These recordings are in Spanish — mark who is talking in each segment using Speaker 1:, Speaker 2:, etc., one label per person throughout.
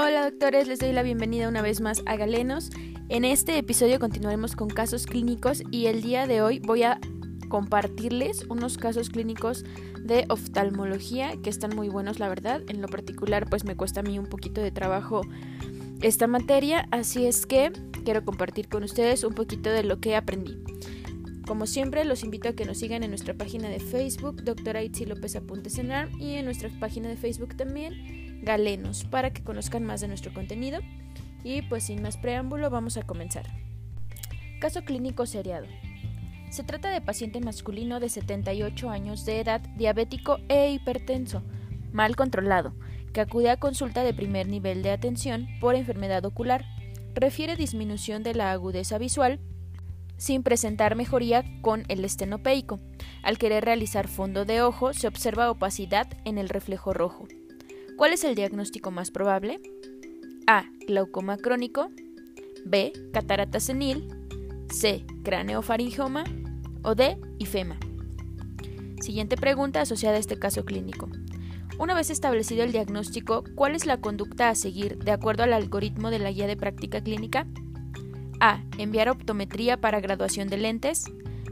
Speaker 1: Hola doctores, les doy la bienvenida una vez más a Galenos. En este episodio continuaremos con casos clínicos y el día de hoy voy a compartirles unos casos clínicos de oftalmología que están muy buenos, la verdad. En lo particular, pues me cuesta a mí un poquito de trabajo esta materia, así es que quiero compartir con ustedes un poquito de lo que aprendí. Como siempre, los invito a que nos sigan en nuestra página de Facebook, doctora Itzi López Apuntes en ARM, y en nuestra página de Facebook también, Galenos para que conozcan más de nuestro contenido. Y pues sin más preámbulo vamos a comenzar. Caso clínico seriado. Se trata de paciente masculino de 78 años de edad, diabético e hipertenso, mal controlado, que acude a consulta de primer nivel de atención por enfermedad ocular. Refiere disminución de la agudeza visual sin presentar mejoría con el estenopeico. Al querer realizar fondo de ojo se observa opacidad en el reflejo rojo. ¿Cuál es el diagnóstico más probable? A. Glaucoma crónico. B. Catarata senil. C. Craneofaringioma. O D. Ifema. Siguiente pregunta asociada a este caso clínico. Una vez establecido el diagnóstico, ¿cuál es la conducta a seguir de acuerdo al algoritmo de la guía de práctica clínica? A. Enviar optometría para graduación de lentes.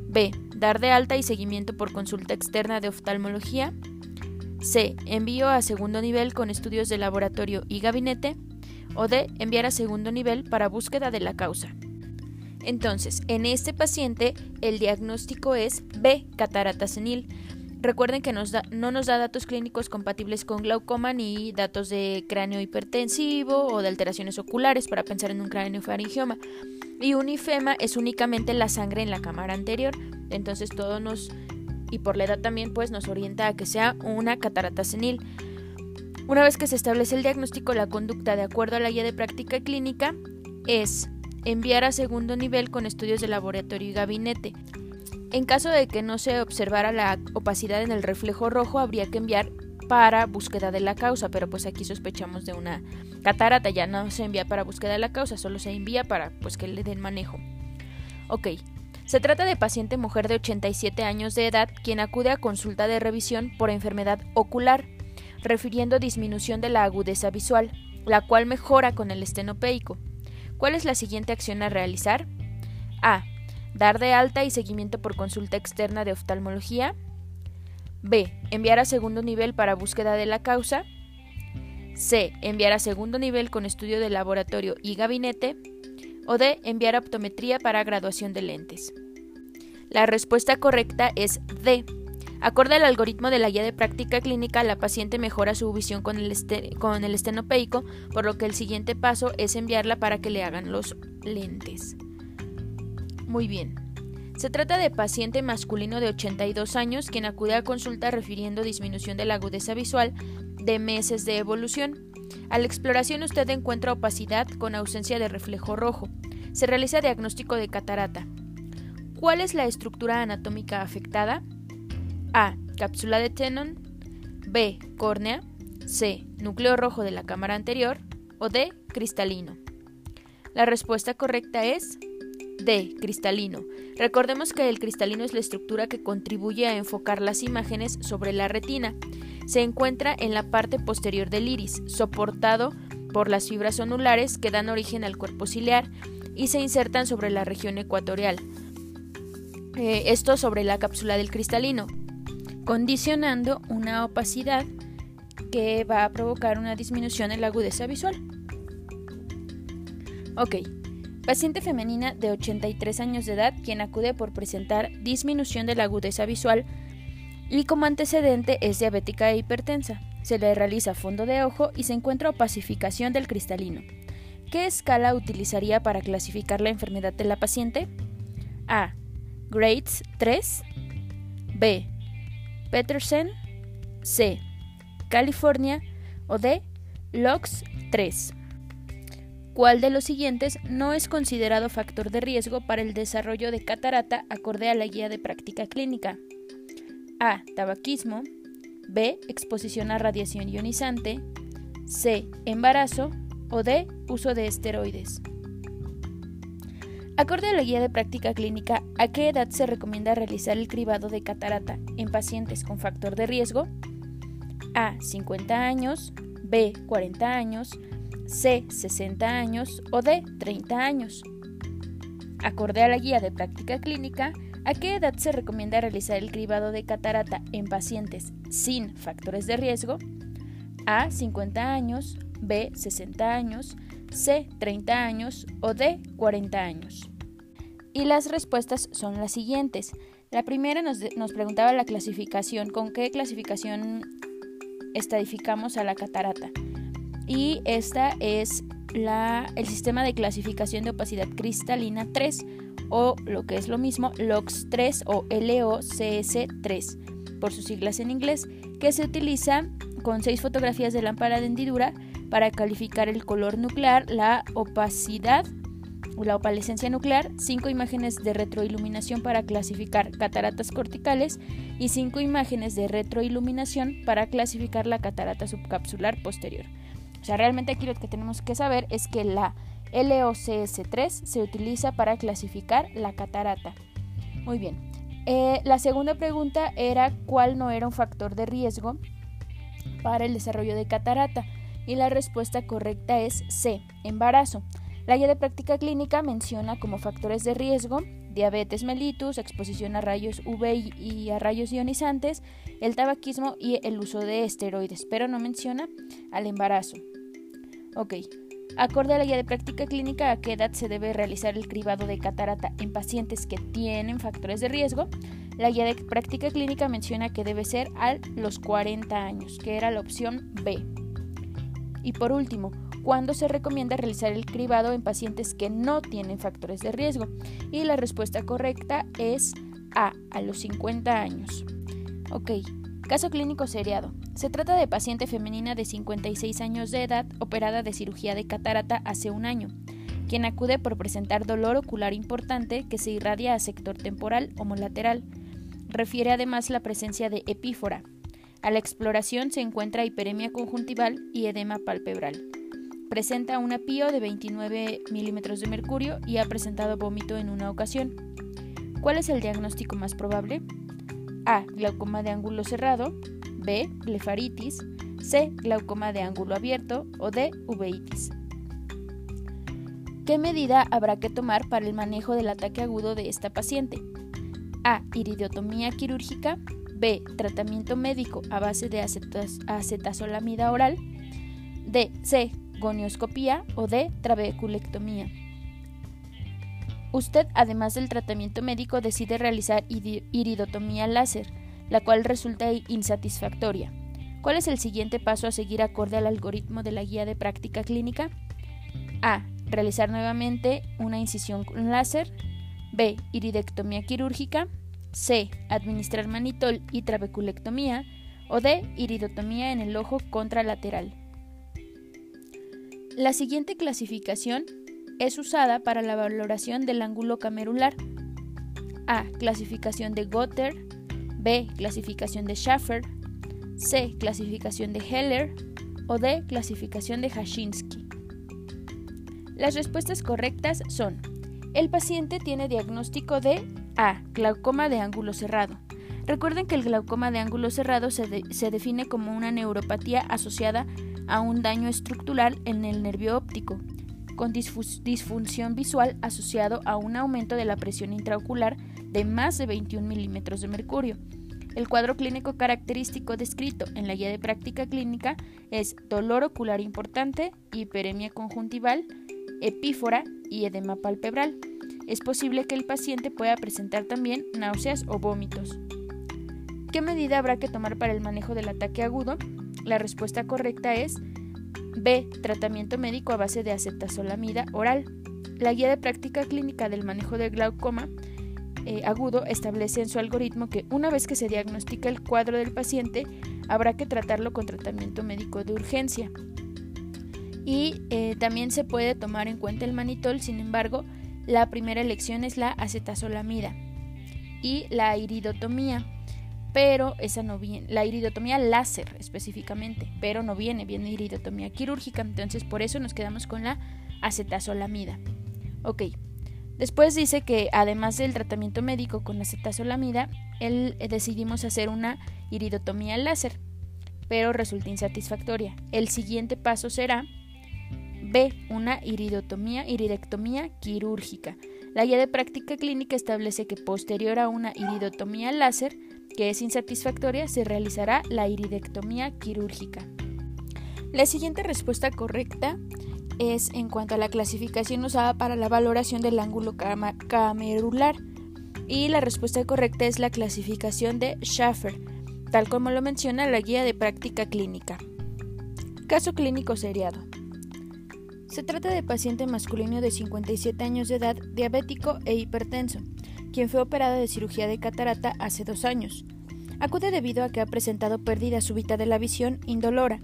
Speaker 1: B. Dar de alta y seguimiento por consulta externa de oftalmología. C. Envío a segundo nivel con estudios de laboratorio y gabinete. O D. Enviar a segundo nivel para búsqueda de la causa. Entonces, en este paciente el diagnóstico es B. Catarata senil. Recuerden que no nos da datos clínicos compatibles con glaucoma ni datos de cráneo hipertensivo o de alteraciones oculares para pensar en un cráneo faringioma. Y un ifema es únicamente la sangre en la cámara anterior. Entonces todo nos y por la edad también pues nos orienta a que sea una catarata senil. Una vez que se establece el diagnóstico, la conducta de acuerdo a la guía de práctica clínica es enviar a segundo nivel con estudios de laboratorio y gabinete. En caso de que no se observara la opacidad en el reflejo rojo, habría que enviar para búsqueda de la causa, pero pues aquí sospechamos de una catarata, ya no se envía para búsqueda de la causa, solo se envía para pues que le den manejo. Ok, se trata de paciente mujer de 87 años de edad quien acude a consulta de revisión por enfermedad ocular, refiriendo disminución de la agudeza visual, la cual mejora con el estenopeico. ¿Cuál es la siguiente acción a realizar? A. Dar de alta y seguimiento por consulta externa de oftalmología. B. Enviar a segundo nivel para búsqueda de la causa. C. Enviar a segundo nivel con estudio de laboratorio y gabinete o de enviar optometría para graduación de lentes. La respuesta correcta es D. Acorde al algoritmo de la guía de práctica clínica, la paciente mejora su visión con el, con el estenopeico, por lo que el siguiente paso es enviarla para que le hagan los lentes. Muy bien. Se trata de paciente masculino de 82 años quien acude a consulta refiriendo disminución de la agudeza visual de meses de evolución. A la exploración usted encuentra opacidad con ausencia de reflejo rojo. Se realiza diagnóstico de catarata. ¿Cuál es la estructura anatómica afectada? A. Cápsula de Tenon. B. Córnea. C. Núcleo rojo de la cámara anterior. O D. Cristalino. La respuesta correcta es D. Cristalino. Recordemos que el cristalino es la estructura que contribuye a enfocar las imágenes sobre la retina. Se encuentra en la parte posterior del iris, soportado por las fibras onulares que dan origen al cuerpo ciliar y se insertan sobre la región ecuatorial. Eh, esto sobre la cápsula del cristalino, condicionando una opacidad que va a provocar una disminución en la agudeza visual. Paciente femenina de 83 años de edad quien acude por presentar disminución de la agudeza visual y como antecedente es diabética e hipertensa. Se le realiza fondo de ojo y se encuentra opacificación del cristalino. ¿Qué escala utilizaría para clasificar la enfermedad de la paciente? A. Grades 3. B. Petersen. C. California. O D. LOX 3. ¿Cuál de los siguientes no es considerado factor de riesgo para el desarrollo de catarata acorde a la guía de práctica clínica? A. Tabaquismo. B. Exposición a radiación ionizante. C. Embarazo. O D. Uso de esteroides. Acorde a la guía de práctica clínica, ¿a qué edad se recomienda realizar el cribado de catarata en pacientes con factor de riesgo? A. 50 años. B. 40 años. C 60 años o D 30 años. Acorde a la guía de práctica clínica, ¿a qué edad se recomienda realizar el cribado de catarata en pacientes sin factores de riesgo? A 50 años, B 60 años, C 30 años o D 40 años. Y las respuestas son las siguientes. La primera nos, nos preguntaba la clasificación, con qué clasificación estadificamos a la catarata. Y esta es la, el sistema de clasificación de opacidad cristalina 3 o lo que es lo mismo LOX3 o LOCS3 por sus siglas en inglés, que se utiliza con seis fotografías de lámpara de hendidura para calificar el color nuclear, la opacidad o la opalescencia nuclear, cinco imágenes de retroiluminación para clasificar cataratas corticales y cinco imágenes de retroiluminación para clasificar la catarata subcapsular posterior. O sea, realmente aquí lo que tenemos que saber es que la LOCS3 se utiliza para clasificar la catarata. Muy bien. Eh, la segunda pregunta era cuál no era un factor de riesgo para el desarrollo de catarata y la respuesta correcta es C, embarazo. La guía de práctica clínica menciona como factores de riesgo diabetes mellitus, exposición a rayos UV y a rayos ionizantes, el tabaquismo y el uso de esteroides, pero no menciona al embarazo. Ok. Acorde a la guía de práctica clínica, ¿a qué edad se debe realizar el cribado de catarata en pacientes que tienen factores de riesgo? La guía de práctica clínica menciona que debe ser a los 40 años, que era la opción B. Y por último, ¿cuándo se recomienda realizar el cribado en pacientes que no tienen factores de riesgo? Y la respuesta correcta es A, a los 50 años. Ok, caso clínico seriado. Se trata de paciente femenina de 56 años de edad operada de cirugía de catarata hace un año, quien acude por presentar dolor ocular importante que se irradia a sector temporal homolateral. Refiere además la presencia de epífora, a la exploración se encuentra hiperemia conjuntival y edema palpebral. Presenta una PIO de 29 milímetros de mercurio y ha presentado vómito en una ocasión. ¿Cuál es el diagnóstico más probable? A. Glaucoma de ángulo cerrado. B. Blefaritis. C. Glaucoma de ángulo abierto. O D. Uveitis. ¿Qué medida habrá que tomar para el manejo del ataque agudo de esta paciente? A. Iridotomía quirúrgica. B. Tratamiento médico a base de acetazolamida oral. D. C. Gonioscopía o D. Trabeculectomía. Usted, además del tratamiento médico, decide realizar iridotomía láser, la cual resulta insatisfactoria. ¿Cuál es el siguiente paso a seguir acorde al algoritmo de la guía de práctica clínica? A. Realizar nuevamente una incisión con láser. B. Iridectomía quirúrgica. C. Administrar manitol y trabeculectomía. O D. Iridotomía en el ojo contralateral. La siguiente clasificación es usada para la valoración del ángulo camerular. A. Clasificación de Gotter. B. Clasificación de Schaffer. C. Clasificación de Heller. O D. Clasificación de Hashinsky. Las respuestas correctas son: el paciente tiene diagnóstico de a. Glaucoma de ángulo cerrado. Recuerden que el glaucoma de ángulo cerrado se, define como una neuropatía asociada a un daño estructural en el nervio óptico, con disfunción visual asociado a un aumento de la presión intraocular de más de 21 milímetros de mercurio. El cuadro clínico característico descrito en la guía de práctica clínica es dolor ocular importante, hiperemia conjuntival, epífora y edema palpebral es posible que el paciente pueda presentar también náuseas o vómitos. ¿Qué medida habrá que tomar para el manejo del ataque agudo? La respuesta correcta es B. Tratamiento médico a base de acetazolamida oral. La guía de práctica clínica del manejo del glaucoma eh, agudo establece en su algoritmo que una vez que se diagnostica el cuadro del paciente, habrá que tratarlo con tratamiento médico de urgencia. Y eh, también se puede tomar en cuenta el manitol, sin embargo, la primera elección es la acetazolamida y la iridotomía, pero esa no viene, la iridotomía láser específicamente, pero no viene, viene iridotomía quirúrgica, entonces por eso nos quedamos con la acetazolamida. Ok, después dice que además del tratamiento médico con acetazolamida, él, eh, decidimos hacer una iridotomía láser, pero resulta insatisfactoria. El siguiente paso será B. Una iridotomía, iridectomía quirúrgica. La guía de práctica clínica establece que posterior a una iridotomía láser, que es insatisfactoria, se realizará la iridectomía quirúrgica. La siguiente respuesta correcta es en cuanto a la clasificación usada para la valoración del ángulo camerular. Y la respuesta correcta es la clasificación de Schaffer, tal como lo menciona la guía de práctica clínica. Caso clínico seriado. Se trata de paciente masculino de 57 años de edad, diabético e hipertenso, quien fue operado de cirugía de catarata hace dos años. Acude debido a que ha presentado pérdida súbita de la visión indolora,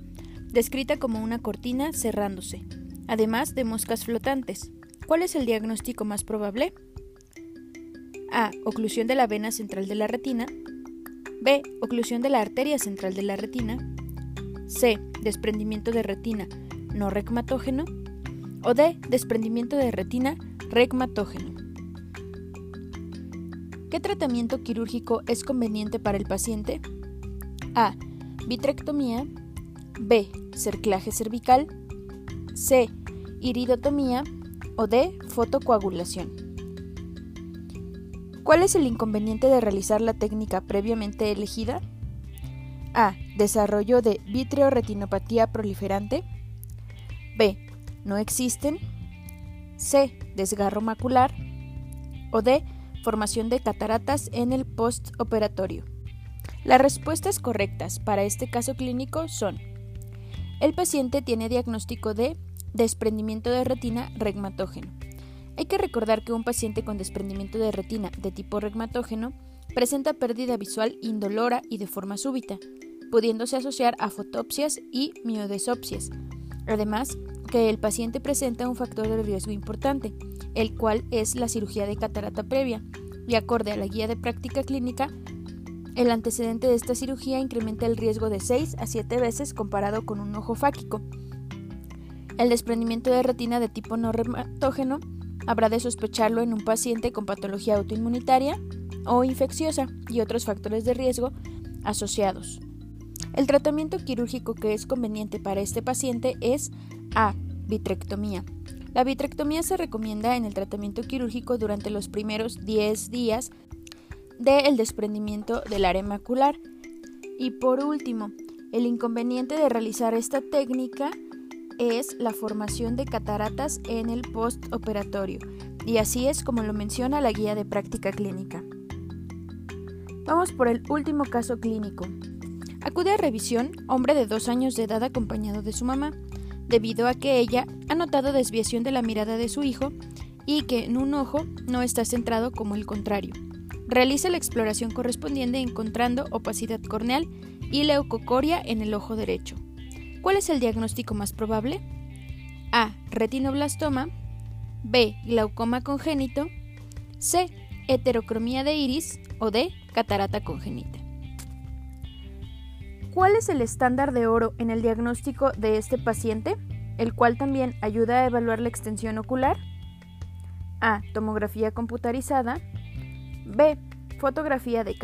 Speaker 1: descrita como una cortina cerrándose, además de moscas flotantes. ¿Cuál es el diagnóstico más probable? A. Oclusión de la vena central de la retina. B. Oclusión de la arteria central de la retina. C. Desprendimiento de retina no regmatógeno. O D. Desprendimiento de retina regmatógeno. ¿Qué tratamiento quirúrgico es conveniente para el paciente? A. Vitrectomía. B. Cerclaje cervical. C. Iridotomía. O D. Fotocoagulación. ¿Cuál es el inconveniente de realizar la técnica previamente elegida? A. Desarrollo de vitreoretinopatía proliferante. B. No existen. C. Desgarro macular. O D. Formación de cataratas en el postoperatorio. Las respuestas correctas para este caso clínico son el paciente tiene diagnóstico de desprendimiento de retina regmatógeno. Hay que recordar que un paciente con desprendimiento de retina de tipo regmatógeno presenta pérdida visual indolora y de forma súbita, pudiéndose asociar a fotopsias y miodesopsias. Además, que el paciente presenta un factor de riesgo importante, el cual es la cirugía de catarata previa, y acorde a la guía de práctica clínica, el antecedente de esta cirugía incrementa el riesgo de 6 a 7 veces comparado con un ojo fáquico. El desprendimiento de retina de tipo no reumatógeno habrá de sospecharlo en un paciente con patología autoinmunitaria o infecciosa y otros factores de riesgo asociados. El tratamiento quirúrgico que es conveniente para este paciente es A. Vitrectomía. La vitrectomía se recomienda en el tratamiento quirúrgico durante los primeros 10 días del desprendimiento del área macular. Y por último, el inconveniente de realizar esta técnica es la formación de cataratas en el postoperatorio, y así es como lo menciona la guía de práctica clínica. Vamos por el último caso clínico. Acude a revisión hombre de dos años de edad acompañado de su mamá, debido a que ella ha notado desviación de la mirada de su hijo y que en un ojo no está centrado como el contrario. Realiza la exploración correspondiente encontrando opacidad corneal y leucocoria en el ojo derecho. ¿Cuál es el diagnóstico más probable? A. Retinoblastoma. B. Glaucoma congénito. C. Heterocromía de iris. O D. Catarata congénita. ¿Cuál es el estándar de oro en el diagnóstico de este paciente, el cual también ayuda a evaluar la extensión ocular? A. Tomografía computarizada. B. Fotografía de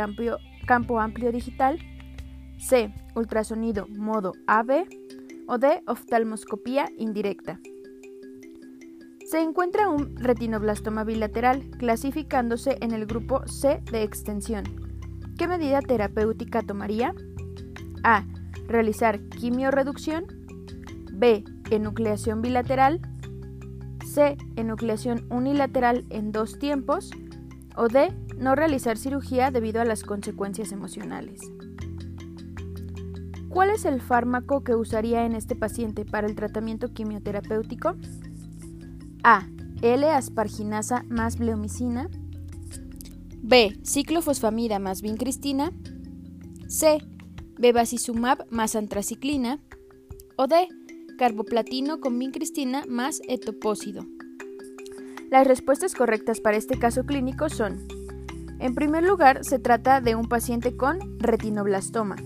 Speaker 1: campo, amplio digital. C. Ultrasonido modo AB o D. Oftalmoscopía indirecta. Se encuentra un retinoblastoma bilateral, clasificándose en el grupo C de extensión. ¿Qué medida terapéutica tomaría? A. Realizar quimiorreducción. B. Enucleación bilateral. C. Enucleación unilateral en dos tiempos. O D. No realizar cirugía debido a las consecuencias emocionales. ¿Cuál es el fármaco que usaría en este paciente para el tratamiento quimioterapéutico? A. L-asparginasa más bleomicina. B. Ciclofosfamida más vincristina. C. Bevacizumab más antraciclina. O D. Carboplatino con vincristina más etopósido. Las respuestas correctas para este caso clínico son, en primer lugar, se trata de un paciente con retinoblastoma.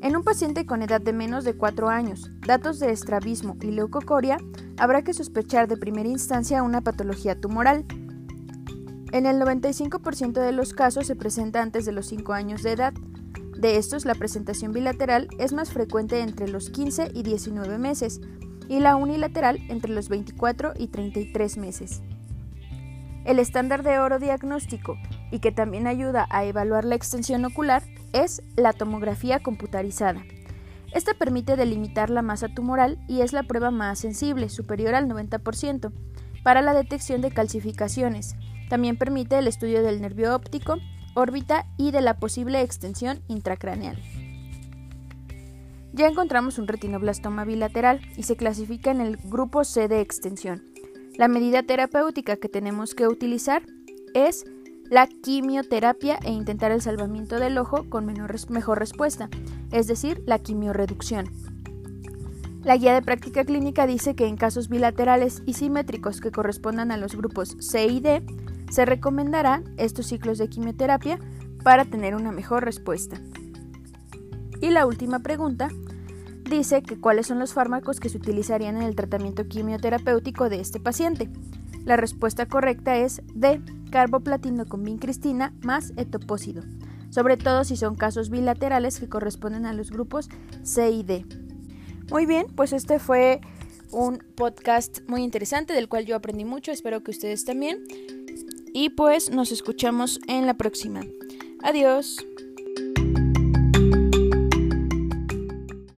Speaker 1: En un paciente con edad de menos de 4 años, datos de estrabismo y leucocoria, habrá que sospechar de primera instancia una patología tumoral. En el 95% de los casos se presenta antes de los 5 años de edad. De estos, la presentación bilateral es más frecuente entre los 15 y 19 meses, y la unilateral entre los 24 y 33 meses. El estándar de oro diagnóstico y que también ayuda a evaluar la extensión ocular es la tomografía computarizada. Esta permite delimitar la masa tumoral y es la prueba más sensible, superior al 90%, para la detección de calcificaciones. También permite el estudio del nervio óptico, órbita y de la posible extensión intracraneal. Ya encontramos un retinoblastoma bilateral y se clasifica en el grupo C de extensión. La medida terapéutica que tenemos que utilizar es la quimioterapia e intentar el salvamiento del ojo con mejor respuesta, es decir, la quimioreducción. La guía de práctica clínica dice que en casos bilaterales y simétricos que correspondan a los grupos C y D, se recomendarán estos ciclos de quimioterapia para tener una mejor respuesta. Y la última pregunta dice que cuáles son los fármacos que se utilizarían en el tratamiento quimioterapéutico de este paciente. La respuesta correcta es D, carboplatino con vincristina más etopósido, sobre todo si son casos bilaterales que corresponden a los grupos C y D. Muy bien, pues este fue un podcast muy interesante del cual yo aprendí mucho, espero que ustedes también. Y pues nos escuchamos en la próxima. Adiós.